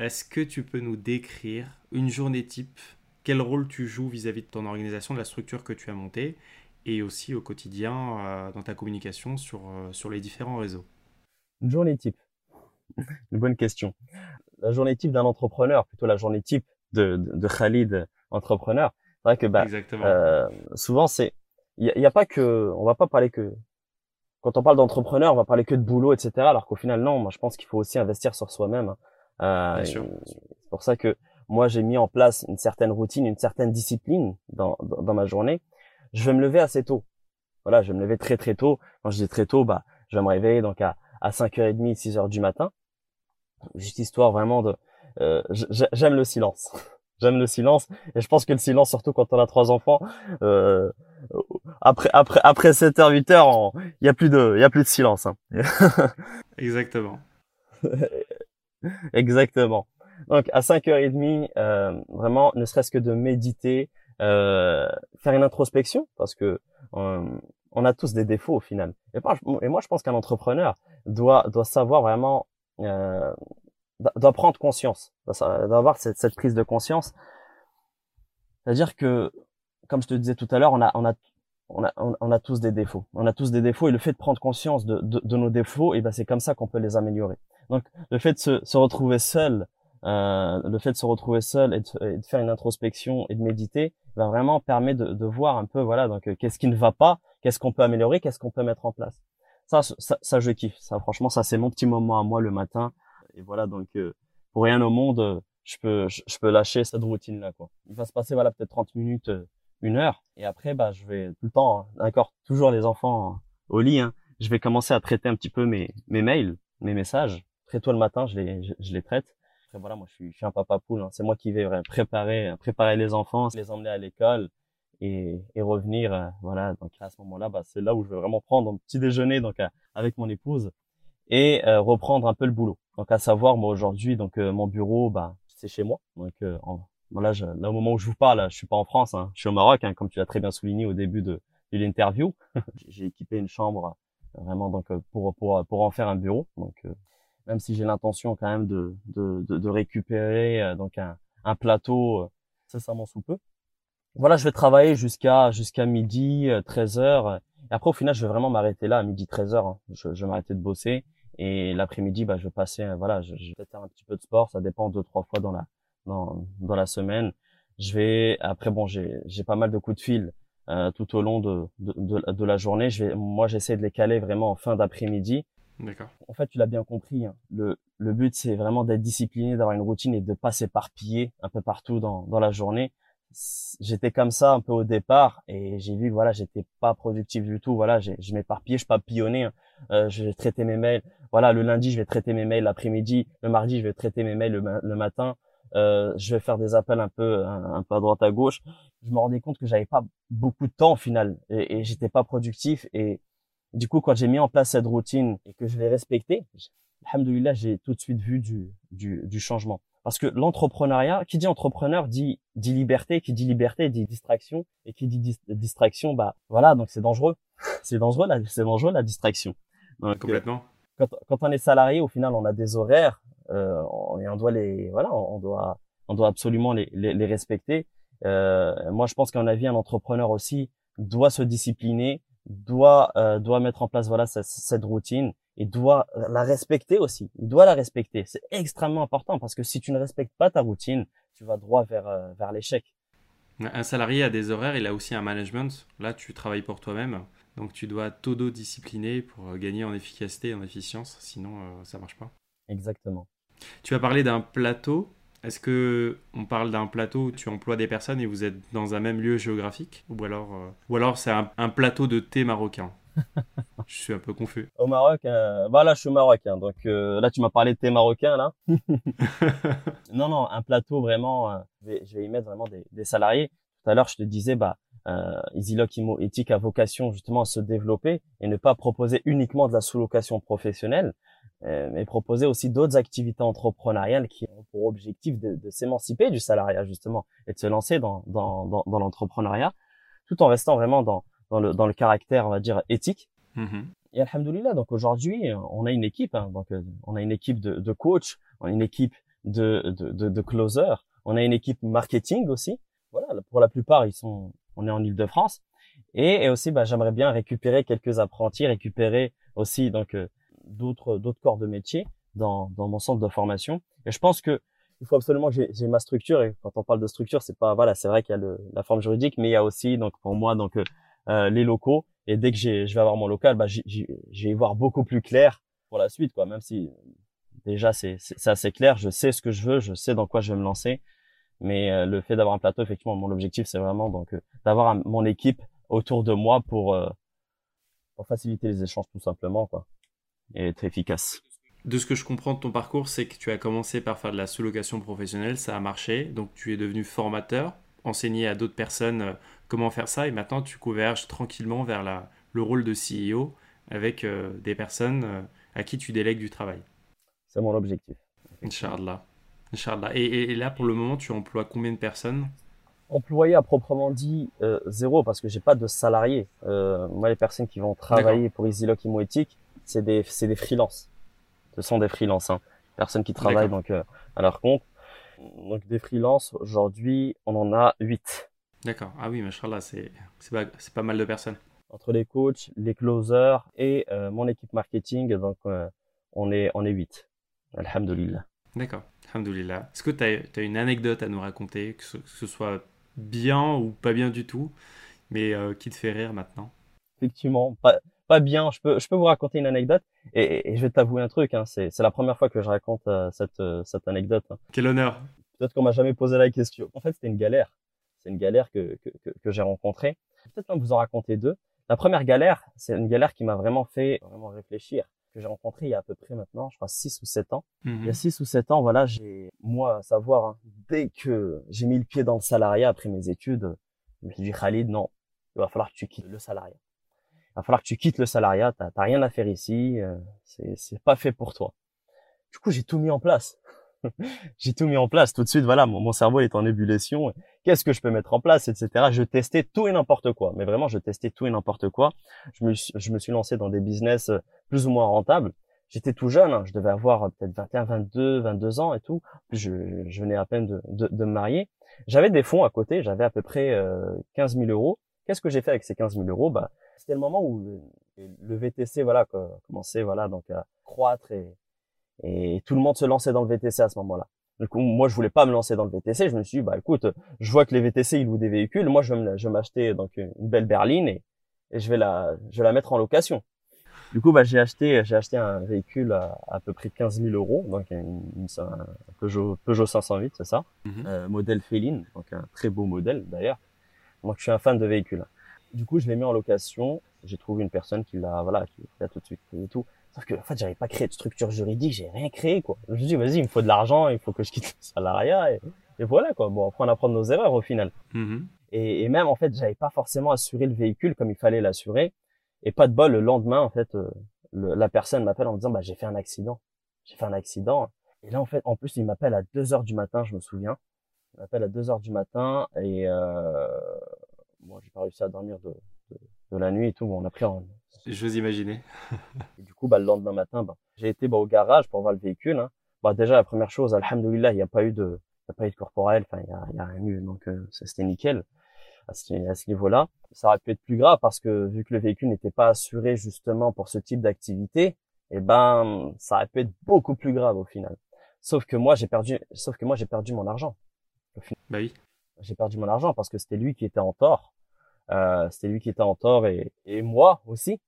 Est-ce que tu peux nous décrire une journée type? Quel rôle tu joues vis-à-vis de ton organisation, de la structure que tu as montée? Et aussi au quotidien euh, dans ta communication sur, euh, sur les différents réseaux Une journée type. Une bonne question. La journée type d'un entrepreneur, plutôt la journée type de, de, Khalid, entrepreneur. C'est vrai que bah, euh, souvent c'est il n'y a, pas que on va pas parler que quand on parle d'entrepreneur, on va parler que de boulot, etc. Alors qu'au final non, moi je pense qu'il faut aussi investir sur soi-même. Hein. Euh, c'est pour ça que moi j'ai mis en place une certaine routine, une certaine discipline dans, dans, ma journée. Je vais me lever assez tôt. Voilà, je vais me lever très très tôt. Quand je dis très tôt, bah je vais me réveiller donc à à 5h30, 6h du matin. Juste histoire vraiment de euh, j'aime le silence. j'aime le silence et je pense que le silence surtout quand on a trois enfants euh, après après après 7 h 8 h il y a plus de il y a plus de silence hein. exactement exactement donc à 5h30 euh, vraiment ne serait-ce que de méditer euh, faire une introspection parce que euh, on a tous des défauts au final et, moi je pense qu'un entrepreneur doit doit savoir vraiment euh, doit prendre conscience, d'avoir cette, cette, prise de conscience. C'est-à-dire que, comme je te disais tout à l'heure, on a, on a, on a, on a tous des défauts. On a tous des défauts et le fait de prendre conscience de, de, de nos défauts, et ben c'est comme ça qu'on peut les améliorer. Donc, le fait de se, se retrouver seul, euh, le fait de se retrouver seul et de, et de, faire une introspection et de méditer, va vraiment permettre de, de voir un peu, voilà, donc euh, qu'est-ce qui ne va pas, qu'est-ce qu'on peut améliorer, qu'est-ce qu'on peut mettre en place. Ça, ça, ça, je kiffe. Ça, franchement, ça c'est mon petit moment à moi le matin et voilà, donc euh, pour rien au monde, je peux je, peux lâcher cette routine là quoi. Il va se passer voilà peut-être 30 minutes, euh, une heure, et après bah je vais tout le temps, hein, d'accord, toujours les enfants au lit. Hein, je vais commencer à traiter un petit peu mes mes mails, mes messages. Très tôt le matin, je les je, les traite. Après voilà, moi je suis je suis un papa poule. Hein. C'est moi qui vais préparer préparer les enfants, les emmener à l'école et, et revenir. voilà, donc à ce moment-là, bah, c'est là où je vais vraiment prendre un petit déjeuner donc avec mon épouse et reprendre un peu le boulot. Donc à savoir, moi aujourd'hui, donc euh, mon bureau, bah c'est chez moi. Donc euh, là, je, là au moment où je vous parle, je suis pas en France, hein, je suis au Maroc, hein, comme tu l'as très bien souligné au début de, de l'interview. j'ai équipé une chambre euh, vraiment donc pour pour pour en faire un bureau. Donc même si j'ai l'intention quand même de de, de, récupérer donc un, un plateau incessamment sous peu. Voilà, je vais travailler jusqu'à jusqu'à midi, 13 heures. Et après, au final, je vais vraiment m'arrêter là, à midi 13 heures. Hein. Je, je vais m'arrêter de bosser. Et l'après-midi, bah, je vais passer, euh, voilà, je, je, vais faire un petit peu de sport. Ça dépend deux, trois fois dans la, dans, dans la semaine. Je vais, après, bon, j'ai, j'ai pas mal de coups de fil euh, tout au long de, de, de, de, la journée. Je vais, moi, j'essaie de les caler vraiment en fin d'après-midi. D'accord. En fait, tu l'as bien compris. Hein. Le, le but, c'est vraiment d'être discipliné, d'avoir une routine et de pas s'éparpiller un peu partout dans, dans la journée j'étais comme ça un peu au départ et j'ai vu voilà j'étais pas productif du tout voilà je m'éparpillais je papillonnais hein. euh, je traiter mes mails voilà le lundi je vais traiter mes mails l'après-midi le mardi je vais traiter mes mails le, matin euh, je vais faire des appels un peu un, peu à droite à gauche je me rendais compte que j'avais pas beaucoup de temps au final et, et j'étais pas productif et du coup quand j'ai mis en place cette routine et que je l'ai respectée alhamdoulilah j'ai tout de suite vu du, du, du changement parce que l'entrepreneuriat, qui dit entrepreneur dit dit liberté, qui dit liberté dit distraction, et qui dit distraction, bah voilà, donc c'est dangereux. c'est dangereux là, c'est dangereux la distraction. Donc, Complètement. quand, quand on est salarié, au final, on a des horaires euh, et on doit les, voilà, on doit, on doit absolument les, les, les respecter. Euh, moi, je pense qu'en avis, un entrepreneur aussi doit se discipliner, doit euh, doit mettre en place voilà cette, cette routine et doit la respecter aussi. Il doit la respecter. C'est extrêmement important parce que si tu ne respectes pas ta routine, tu vas droit vers, euh, vers l'échec. Un salarié a des horaires, il a aussi un management. Là, tu travailles pour toi-même. Donc, tu dois t'auto-discipliner pour euh, gagner en efficacité et en efficience. Sinon, euh, ça marche pas. Exactement. Tu as parlé d'un plateau. Est-ce que on parle d'un plateau où tu emploies des personnes et vous êtes dans un même lieu géographique? Ou alors, ou alors c'est un plateau de thé marocain? Je suis un peu confus. Au Maroc, euh, bah là je suis marocain, donc euh, là tu m'as parlé de thé marocain là. non non, un plateau vraiment, euh, je, vais, je, vais, y mettre vraiment des, des salariés. Tout à l'heure je te disais bah euh, EasyLock Imo Éthique a vocation justement à se développer et ne pas proposer uniquement de la sous-location professionnelle, euh, mais proposer aussi d'autres activités entrepreneuriales qui ont pour objectif de, de s'émanciper du salariat justement et de se lancer dans, dans, dans, dans l'entrepreneuriat, tout en restant vraiment dans, dans, le, dans le caractère, on va dire, éthique. Mm-hmm. Et alhamdoulilah, donc aujourd'hui, on a une équipe, hein, donc euh, on a une équipe de, de coach, on a une équipe de, de, de, de closer, on a une équipe marketing aussi. Voilà, pour la plupart, ils sont, on est en Ile-de-France. Et, et, aussi, bah, j'aimerais bien récupérer quelques apprentis, récupérer aussi donc euh, d'autres d'autres corps de métier dans, dans mon centre de formation. Et je pense que il faut absolument que j'ai ma structure. Et quand on parle de structure, c'est pas voilà, c'est vrai qu'il y a le, la forme juridique, mais il y a aussi donc pour moi donc euh, euh les locaux. Et dès que j'ai je vais avoir mon local, bah, je vais voir beaucoup plus clair pour la suite, quoi. Même si déjà c'est c'est assez clair, je sais ce que je veux, je sais dans quoi je vais me lancer. Mais euh, le fait d'avoir un plateau, effectivement, mon objectif, c'est vraiment donc euh, d'avoir mon équipe autour de moi pour pour faciliter les échanges tout simplement, quoi et être efficace. De ce que je comprends de ton parcours, c'est que tu as commencé par faire de la sous-location professionnelle, ça a marché, donc tu es devenu formateur, enseigné à d'autres personnes euh, comment faire ça, et maintenant tu converges tranquillement vers la, le rôle de CEO avec euh, des personnes euh, à qui tu délègues du travail. C'est mon objectif. Inch'Allah. Inch'Allah. Et, et, là, pour le moment, tu emploies combien de personnes? Employé à proprement dit zéro parce que j'ai pas de salariés. moi, les personnes qui vont travailler pour EasyLock Imoéthique, c'est des c'est des freelances. Ce sont des freelances, hein. personnes qui travaillent donc euh, à leur compte. Donc des freelances aujourd'hui, on en a 8. D'accord. Ah oui, machallah, c'est c'est pas c'est pas mal de personnes. Entre les coachs, les closers et euh, mon équipe marketing, donc euh, on est on est 8. Alhamdulillah. D'accord. Alhamdulillah. Est-ce que tu as, une anecdote à nous raconter, que ce, soit bien ou pas bien du tout, mais qui te fait rire maintenant? Effectivement, pas, pas bien. Je peux, je peux vous raconter une anecdote et, je vais t'avouer un truc. Hein, c'est, c'est la première fois que je raconte euh, cette, euh, cette anecdote. Hein. Quel honneur. Peut-être qu'on m'a jamais posé la question. En fait, c'était une galère. C'est une galère que, que, que, que j'ai rencontrée. Peut-être même vous en raconter deux. La première galère, c'est une galère qui m'a vraiment fait vraiment réfléchir que j'ai rencontré il y a à peu près maintenant, je crois, 6 ou 7 ans. Il y a 6 mhm. ou 7 ans, voilà, j'ai, moi, à savoir, hein, dès que j'ai mis le pied dans le salariat après mes études, je me suis dit, Khalid, non, il va falloir que tu quittes le salariat va falloir que tu quittes le salariat, t'as rien à faire ici, euh, c'est pas fait pour toi. Du coup, j'ai tout mis en place. j'ai tout mis en place tout de suite. Voilà, mon, cerveau est en ébullition. Qu'est-ce que je peux mettre en place, etc. Je testais tout et n'importe quoi. Mais vraiment, je testais tout et n'importe quoi. Je me, je me suis lancé dans des business euh, plus ou moins rentables. J'étais tout jeune, hein. je devais avoir euh, peut-être 21, 22, 22 ans et tout. Je, je venais à peine de, de, de me marier. J'avais des fonds à côté, j'avais à peu près euh, 15 000 euros. Qu'est-ce que j'ai fait avec ces 15 000 euros? Bah, c'était le moment où le, VTC voilà commençait voilà donc à croître et, et tout le monde se lançait dans le VTC à ce moment-là. Du coup, moi, je voulais pas me lancer dans le VTC. Je me suis dit, bah écoute, je vois que les VTC ils louent des véhicules. Moi, je vais m'acheter donc une belle berline et, et, je vais la, je vais la mettre en location. Du coup, bah j'ai acheté, j'ai acheté un véhicule à, à peu près 15 000 euros, donc une, un Peugeot, Peugeot 508, c'est ça, mhm. euh, modèle Féline, donc un très beau modèle d'ailleurs. Donc, je suis un fan de véhicules. Du coup, je l'ai mis en location. J'ai trouvé une personne qui l'a, voilà, qui l'a tout de suite pris et tout. Sauf que, en fait, j'avais pas créé de structure juridique, j'ai rien créé, quoi. Je me suis dit, vas-y, il me faut de l'argent, il faut que je quitte le salariat, et, et voilà, quoi. Bon, après, on apprend nos erreurs, au final. Mm-hmm. Et, et, même, en fait, j'avais pas forcément assuré le véhicule comme il fallait l'assurer. Et pas de bol, le lendemain, en fait, euh, la personne m'appelle en me disant, bah, j'ai fait un accident. J'ai fait un accident. Et là, en fait, en plus, il m'appelle à 2 heures du matin, je me souviens. M'appelle à 2 heures du matin, et, euh, moi, j'ai pas réussi à dormir de, de, la nuit et tout. Bon, on a pris en... Je vous imaginer. et du coup, bah, le lendemain matin, bah, j'ai été bah, au garage pour voir le véhicule. Hein. Bah, déjà, la première chose, alhamdoulilah, il n'y a pas eu de, il a pas eu de corporel, enfin, il y a, y a rien eu, donc euh, c'était nickel à ce, à ce niveau-là. Ça aurait pu être plus grave parce que vu que le véhicule n'était pas assuré justement pour ce type d'activité, et eh ben, ça aurait pu être beaucoup plus grave au final. Sauf que moi, j'ai perdu, sauf que moi, j'ai perdu mon argent. Bah oui j'ai perdu mon argent parce que c'était lui qui était en tort. Euh, c'était lui qui était en tort et, et moi aussi.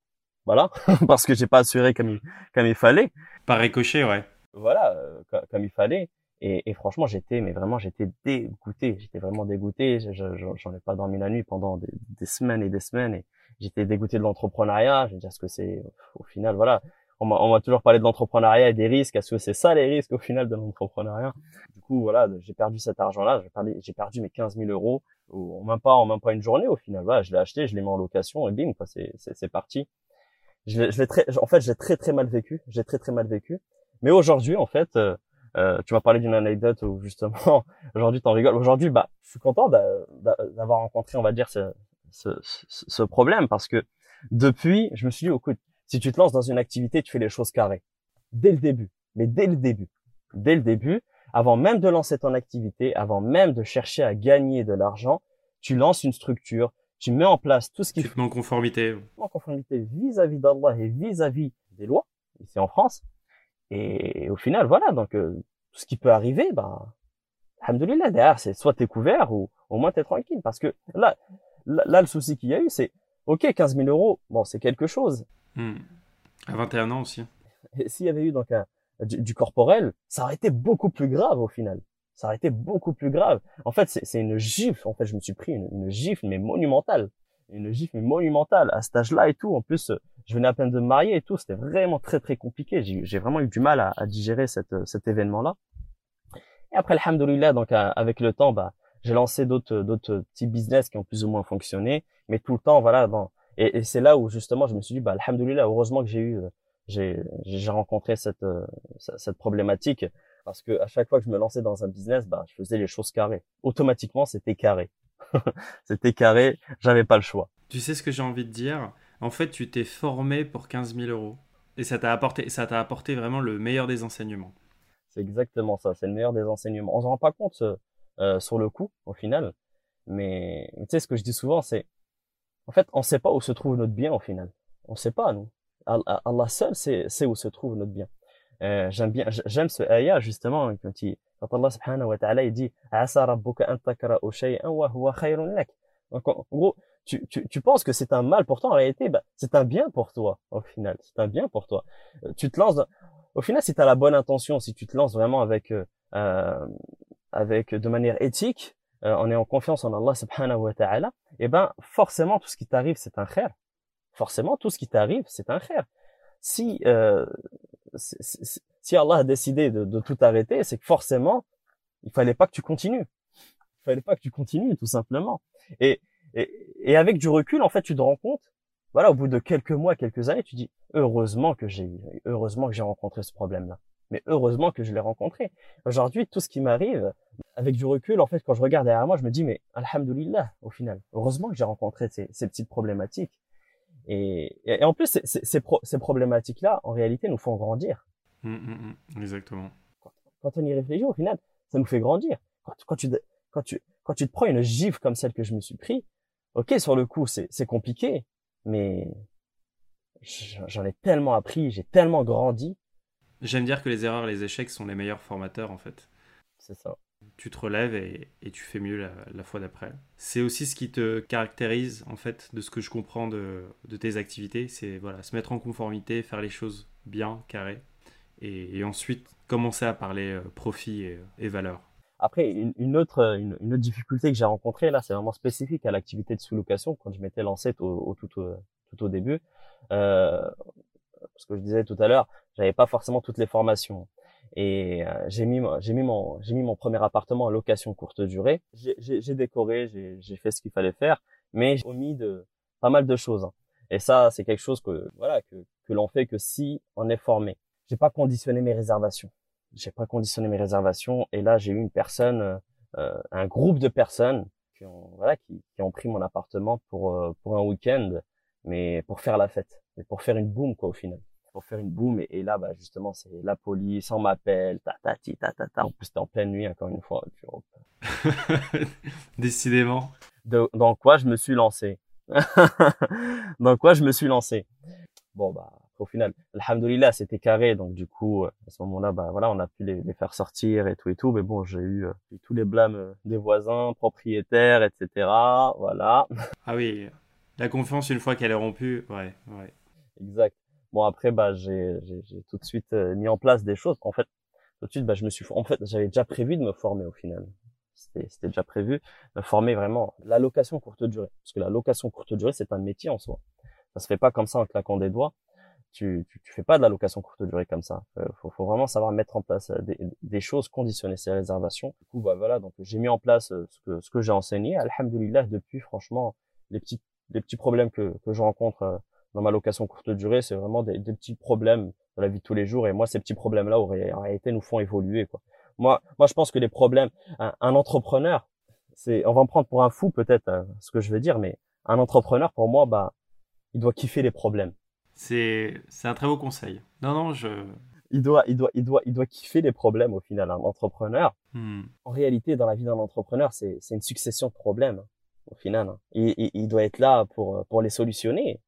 Voilà, parce que j'ai pas assuré comme il, comme il fallait. Par ricochet, ouais. Voilà, euh, comme, il fallait. Et, et franchement, j'étais, mais vraiment, j'étais dégoûté. J'étais vraiment dégoûté. J'en ai pas dormi la nuit pendant des, des semaines et des semaines. Et j'étais dégoûté de l'entrepreneuriat. Je veux dire ce que c'est. Au final, voilà. On m'a toujours parlé de l'entrepreneuriat et des risques. Est-ce que c'est ça les risques au final de l'entrepreneuriat? Du coup, voilà, j'ai perdu cet argent-là. J'ai perdu, mes 15 000 euros en même pas en même pas une journée au final. Voilà, je l'ai acheté, je l'ai mis en location et bim, quoi, c'est c'est parti. Je, je très, en fait, j'ai très très mal vécu. J'ai très très mal vécu. Mais aujourd'hui, en fait, euh, euh tu m'as parlé d'une anecdote où justement, aujourd'hui, t'en rigoles. Aujourd'hui, bah, je suis content d'avoir rencontré, on va dire, ce, ce, ce problème parce que depuis, je me suis dit, écoute, si tu te lances dans une activité, tu fais les choses carrées. Dès le début. Mais dès le début. Dès le début, avant même de lancer ton activité, avant même de chercher à gagner de l'argent, tu lances une structure, tu mets en place tout ce qui... Tu te mets en conformité. En conformité vis-à-vis d'Allah et vis-à-vis des lois, ici en France. Et au final, voilà, donc euh, tout ce qui peut arriver, ben, alhamdoulilah, derrière, c'est soit t'es couvert ou au moins t'es tranquille. Parce que là, là, là le souci qu'il y a eu, c'est, ok, 15 000 euros, bon, c'est quelque chose. Hmm. À 21 ans aussi. S'il y avait eu donc du, corporel, ça aurait été beaucoup plus grave au final. Ça aurait été beaucoup plus grave. En fait, c'est une gifle. En fait, je me suis pris une, gifle, mais monumentale. Une gifle, mais monumentale à cet âge-là et tout. En plus, je venais à peine de me marier et tout. C'était vraiment très, très compliqué. J'ai vraiment eu du mal à, digérer cette, cet événement-là. Et après, alhamdoulilah, donc avec le temps, bah, j'ai lancé d'autres d'autres petits business qui ont plus ou moins fonctionné. Mais tout le temps, voilà, dans, et, et c'est là où justement je me suis dit, bah, alhamdoulilah, heureusement que j'ai eu, j'ai, j'ai rencontré cette, euh, cette problématique parce que à chaque fois que je me lançais dans un business, bah, je faisais les choses carrées. Automatiquement, c'était carré. c'était carré, j'avais pas le choix. Tu sais ce que j'ai envie de dire? En fait, tu t'es formé pour 15 000 euros et ça t'a apporté, ça t'a apporté vraiment le meilleur des enseignements. C'est exactement ça, c'est le meilleur des enseignements. On se rend pas compte euh, sur le coup, au final, mais tu sais ce que je dis souvent, c'est en fait, on sait pas où se trouve notre bien au final. On sait pas, nous. Allah seul sait, où se trouve notre bien. Euh, j'aime bien, j'aime ce ayah justement quand, il, quand Allah subhanahu wa ta'ala il dit asa rabbuka an takra'u shay'an wa huwa khayrun lak. Donc en, gros, tu, tu, tu penses que c'est un mal pour toi, en réalité, bah, c'est un bien pour toi au final. C'est un bien pour toi. Euh, tu te lances, au final, si tu as la bonne intention, si tu te lances vraiment avec euh, euh avec de manière éthique, euh, on est en confiance en Allah subhanahu wa ta'ala, et eh ben forcément tout ce qui t'arrive c'est un khair. Forcément tout ce qui t'arrive c'est un khair. Si, euh, si, Allah a décidé de, tout arrêter, c'est que forcément il fallait pas que tu continues. Il fallait pas que tu continues tout simplement. Et, et, et avec du recul en fait tu te rends compte, voilà au bout de quelques mois, quelques années, tu dis heureusement que j'ai heureusement que j'ai rencontré ce problème là mais heureusement que je l'ai rencontré. Aujourd'hui, tout ce qui m'arrive, avec du recul, en fait, quand je regarde derrière moi, je me dis, mais alhamdoulilah, au final, heureusement que j'ai rencontré ces, ces, petites problématiques. Et, et, en plus, ces, ces, ces problématiques-là, en réalité, nous font grandir. Hum, hum. exactement. Quand, on y réfléchit, au final, ça nous fait grandir. Quand, quand, tu, quand, tu, quand tu te prends une gifle comme celle que je me suis pris, ok, sur le coup, c'est compliqué, mais j'en ai tellement appris, j'ai tellement grandi J'aime dire que les erreurs, les échecs sont les meilleurs formateurs en fait. C'est ça. Tu te relèves et, tu fais mieux la, fois d'après. C'est aussi ce qui te caractérise en fait de ce que je comprends de, tes activités. C'est voilà, se mettre en conformité, faire les choses bien, carré, et, ensuite commencer à parler euh, profit et, et, valeur. Après, une, autre, une, autre difficulté que j'ai rencontrée là, c'est vraiment spécifique à l'activité de sous-location quand je m'étais lancé au, tout, au, tout au début. Euh, ce que je disais tout à l'heure, j'avais pas forcément toutes les formations. Et euh, j'ai mis j'ai mis mon j'ai mis mon premier appartement en location courte durée. J'ai décoré, j'ai fait ce qu'il fallait faire, mais j'ai omis de pas mal de choses. Hein. Et ça, c'est quelque chose que voilà que que l'on fait que si on est formé. J'ai pas conditionné mes réservations. J'ai pas conditionné mes réservations. Et là, j'ai eu une personne, euh, un groupe de personnes qui ont voilà qui, qui ont pris mon appartement pour euh, pour un week-end, mais pour faire la fête, mais pour faire une boum quoi au final. Pour faire une boum et, là bah justement c'est la police on m'appelle ta ta ta ta ta. En plus c'était en pleine nuit encore une fois décidément. Dans quoi je me suis lancé? Dans quoi je me suis lancé? Bon bah au final alhamdoulilah c'était carré. Donc du coup à ce moment-là bah voilà on a pu les, faire sortir et tout et tout. Mais bon j'ai eu, euh, tous les blâmes euh, des voisins propriétaires etc voilà. Ah oui la confiance une fois qu'elle est rompue ouais ouais exact Bon après bah j'ai tout de suite euh, mis en place des choses. En fait tout de suite bah je me suis en fait j'avais déjà prévu de me former au final. C'était déjà prévu me former vraiment la location courte durée parce que la location courte durée c'est un métier en soi. Ça se fait pas comme ça en claquant des doigts. tu, tu, tu, fais pas de la location courte durée comme ça. Euh, faut, faut vraiment savoir mettre en place des, des, choses, conditionner ces réservations. Du coup, bah voilà, donc j'ai mis en place ce que ce que j'ai enseigné. Alhamdulillah, depuis, franchement, les petits les petits problèmes que que je rencontre dans ma location courte durée, c'est vraiment des, des, petits problèmes dans la vie de tous les jours. Et moi, ces petits problèmes-là, en réalité, nous font évoluer. Quoi. Moi, moi, je pense que les problèmes, un, un entrepreneur, c'est, on va me prendre pour un fou peut-être, ce que je vais dire, mais un entrepreneur, pour moi, bah, il doit kiffer les problèmes. C'est, c'est un très beau conseil. Non, non, je. Il doit, il doit, il doit, il doit kiffer les problèmes au final. Un entrepreneur, hmm. en réalité, dans la vie d'un entrepreneur, c'est, c'est une succession de problèmes au final. Et, il doit être là pour, pour les solutionner.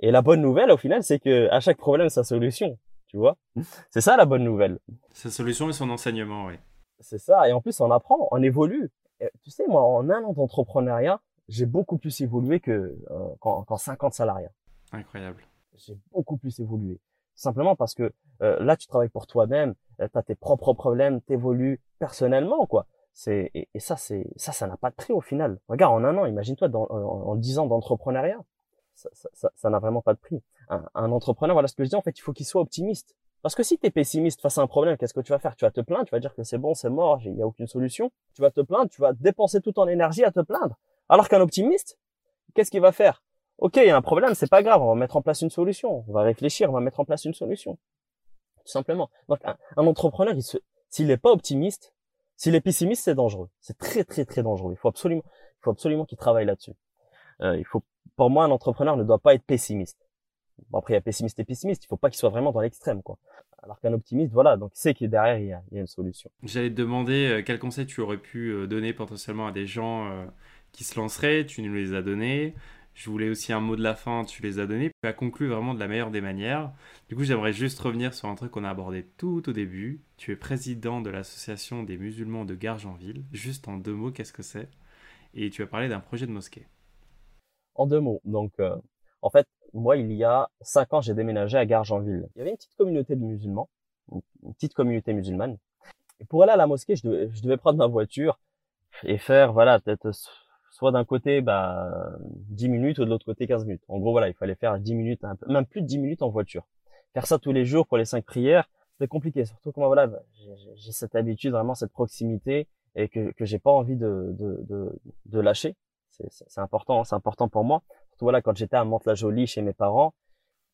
Et la bonne nouvelle, au final, c'est que à chaque problème, sa solution. Tu vois C'est ça la bonne nouvelle. Sa solution et son enseignement, oui. C'est ça. Et en plus, on apprend, on évolue. tu sais, moi, en un an d'entrepreneuriat, j'ai beaucoup plus évolué que euh, qu'en 50 salariés. Incroyable. J'ai beaucoup plus évolué. Simplement parce que euh, là, tu travailles pour toi-même, euh, tu as tes propres problèmes, t'évolues personnellement, quoi. C'est et, ça, c'est ça, ça n'a pas de prix au final. Regarde, en un an, imagine-toi en, en 10 ans d'entrepreneuriat, ça n'a ça, ça, vraiment pas de prix. Un, un, entrepreneur, voilà ce que je dis, en fait, il faut qu'il soit optimiste. Parce que si tu es pessimiste face à un problème, qu'est-ce que tu vas faire? Tu vas te plaindre, tu vas dire que c'est bon, c'est mort, il n'y a aucune solution. Tu vas te plaindre, tu vas dépenser toute ton énergie à te plaindre. Alors qu'un optimiste, qu'est-ce qu'il va faire? Ok, il y a un problème, c'est pas grave, on va mettre en place une solution. On va réfléchir, on va mettre en place une solution. Tout simplement. Donc un, entrepreneur, s'il n'est pas optimiste, s'il est pessimiste, c'est dangereux. C'est très très très dangereux. Il faut absolument, il faut absolument qu'il travaille là-dessus. Euh, il faut, pour moi, un entrepreneur ne doit pas être pessimiste. Bon, après, il y a pessimiste et pessimiste. Il faut pas qu'il soit vraiment dans l'extrême, quoi. Alors qu'un optimiste, voilà, donc il sait qu'il derrière il y, a, il y a une solution. J'allais te demander euh, quel conseil tu aurais pu euh, donner potentiellement à des gens qui se lanceraient, tu nous les as donnés. Je voulais aussi un mot de la fin, tu les as donnés. Tu as conclu vraiment de la meilleure des manières. Du coup, j'aimerais juste revenir sur un truc qu'on a abordé tout au début. Tu es président de l'association des musulmans de Gargenville. Juste en deux mots, qu'est-ce que c'est? Et tu as parlé d'un projet de mosquée. En deux mots, donc euh, en fait, moi, il y a cinq ans, j'ai déménagé à Gargenville. Il y avait une petite communauté de musulmans, une petite communauté musulmane. Et pour aller à la mosquée, je devais, je devais prendre ma voiture et faire, voilà, peut-être soit d'un côté bah 10 minutes ou de l'autre côté 15 minutes. En gros voilà, il fallait faire 10 minutes, même plus de 10 minutes en voiture. Faire ça tous les jours pour les cinq prières, c'est compliqué. Surtout que moi voilà, j'ai cette habitude, vraiment cette proximité et que que j'ai pas envie de de de, de lâcher. C'est important, c'est important pour moi. Surtout voilà quand j'étais à Mantes-la-Jolie chez mes parents,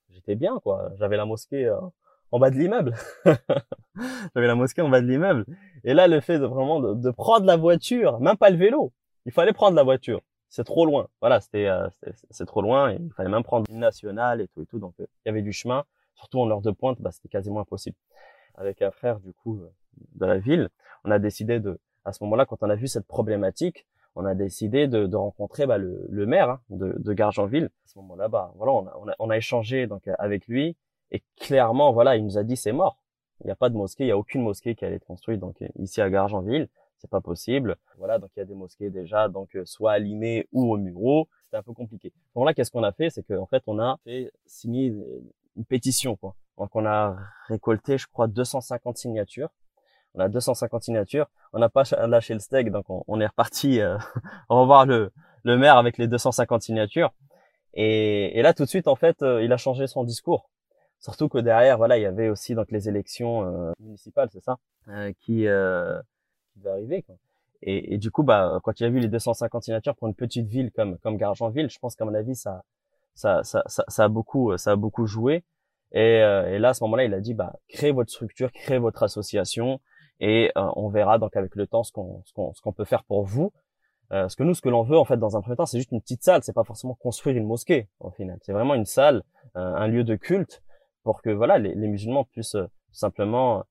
j'étais bien quoi. J'avais la mosquée euh, en bas de l'immeuble. J'avais la mosquée en bas de l'immeuble. Et là, le fait de vraiment de, prendre la voiture, même pas le vélo, il fallait prendre la voiture. C'est trop loin. Voilà, c'était euh, c'est trop loin. Il fallait même prendre une nationale et tout et tout. Donc euh, il y avait du chemin. Surtout en heure de pointe, bah, c'était quasiment impossible. Avec un frère du coup euh, de la ville, on a décidé de, à ce moment-là, quand on a vu cette problématique, on a décidé de, de rencontrer bah, le, le, maire hein, de, de Gargenville. À ce moment-là, bah voilà, on a, on a, on a échangé donc avec lui et clairement, voilà, il nous a dit c'est mort. Il n'y a pas de mosquée, il n'y a aucune mosquée qui allait être construite donc ici à Gargenville c'est pas possible. Voilà, donc il y a des mosquées déjà, donc euh, soit à ou au Muro, c'était un peu compliqué. Donc là, qu'est-ce qu'on a fait, c'est qu'en fait, on a fait signer une pétition, quoi. Donc on a récolté, je crois, 250 signatures. On a 250 signatures. On n'a pas lâché le steak, donc on, est reparti euh, revoir le, le maire avec les 250 signatures. Et, et là, tout de suite, en fait, euh, il a changé son discours. Surtout que derrière, voilà, il y avait aussi donc les élections euh, municipales, c'est ça, qui arriver. Et, du coup, bah, quand il a vu les 250 signatures pour une petite ville comme comme Gargenville, je pense qu'à mon avis, ça, ça, ça, ça, a beaucoup, ça a beaucoup joué. Et, euh, et là, à ce moment-là, il a dit, bah, créez votre structure, créez votre association, et euh, on verra donc avec le temps ce qu'on ce qu'on ce qu'on peut faire pour vous. Euh, parce que nous, ce que l'on veut en fait dans un premier temps, c'est juste une petite salle. C'est pas forcément construire une mosquée au final. C'est vraiment une salle, un lieu de culte pour que voilà les, les musulmans puissent simplement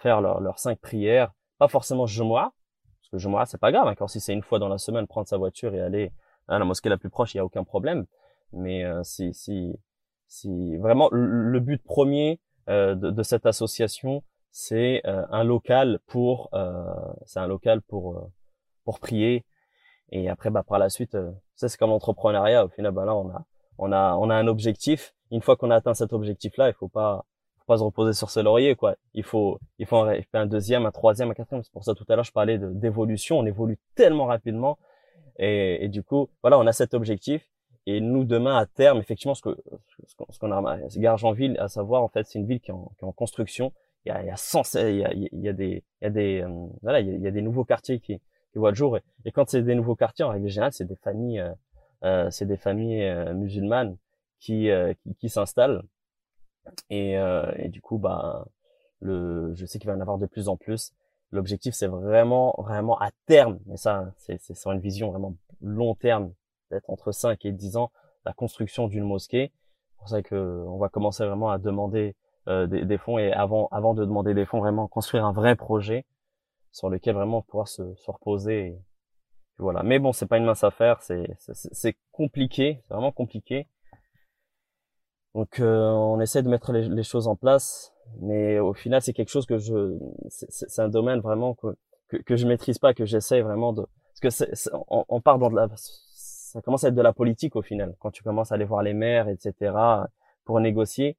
faire leurs cinq prières pas forcément Jumu'ah, parce que Jumu'ah c'est pas grave, encore si c'est une fois dans la semaine, prendre sa voiture et aller à la mosquée la plus proche, il y a aucun problème. Mais euh, si, si, si vraiment le but premier euh, de, de, cette association, c'est euh, un local pour, c'est un local pour pour prier. Et après, bah par la suite, ça c'est comme l'entrepreneuriat. Au final, bah là on a on a on a un objectif. Une fois qu'on a atteint cet objectif-là, il faut pas pas se reposer sur ses lauriers, quoi. Il faut, il faut un, deuxième, un troisième, un quatrième. C'est pour ça tout à l'heure je parlais d'évolution. On évolue tellement rapidement et, du coup, voilà, on a cet objectif Et nous, demain, à terme, effectivement, ce que ce qu'on a, Gargenville, à savoir, en fait, c'est une ville qui est en, construction. Il y a, il il y a, il y a des, il y a des, euh, voilà, il y a, des nouveaux quartiers qui, qui voient le jour. Et, quand c'est des nouveaux quartiers, en règle générale, c'est des familles, euh, euh c'est des familles musulmanes qui, qui s'installent. Et, et du coup, bah, le, je sais qu'il va y en avoir de plus en plus. L'objectif, c'est vraiment, vraiment à terme, mais ça, c'est sur une vision vraiment long terme, peut-être entre 5 et 10 ans, la construction d'une mosquée. C'est pour ça que on va commencer vraiment à demander euh, des, des, fonds et avant, avant de demander des fonds, vraiment construire un vrai projet sur lequel vraiment pouvoir se, se reposer. Voilà. Mais bon, c'est pas une mince affaire, c'est compliqué, c'est vraiment compliqué. Donc euh, on essaie de mettre les, les, choses en place, mais au final c'est quelque chose que je, c'est un domaine vraiment que, que, que je maîtrise pas, que j'essaie vraiment de, parce que c'est on, on, part dans de la, ça commence à être de la politique au final. Quand tu commences à aller voir les maires, etc., pour négocier,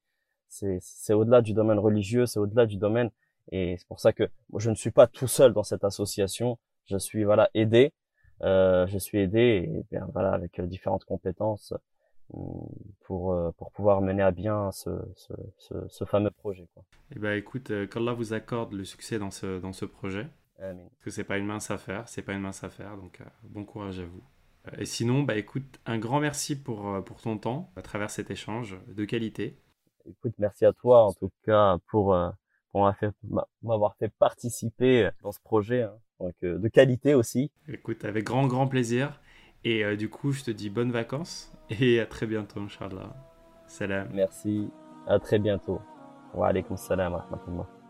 c'est au-delà du domaine religieux, c'est au-delà du domaine, et c'est pour ça que je ne suis pas tout seul dans cette association. Je suis voilà aidé, euh, je suis aidé et bien voilà avec différentes compétences pour, euh, pour pouvoir mener à bien ce, ce, ce, fameux projet. Quoi. Eh ben, écoute, euh, qu'Allah vous accorde le succès dans ce, dans ce projet. Parce que c'est pas une mince affaire, c'est pas une mince affaire, donc euh, bon courage à vous. Et sinon, bah écoute, un grand merci pour, pour ton temps à travers cet échange de qualité. Écoute, merci à toi en tout cas pour, pour m'avoir fait participer dans ce projet, hein. donc de qualité aussi. Écoute, avec grand grand plaisir. Et euh, du coup, je te dis bonnes vacances et à très bientôt, Inch'Allah. Salam. Merci. À très bientôt. Wa alaykum salam wa rahmatullah.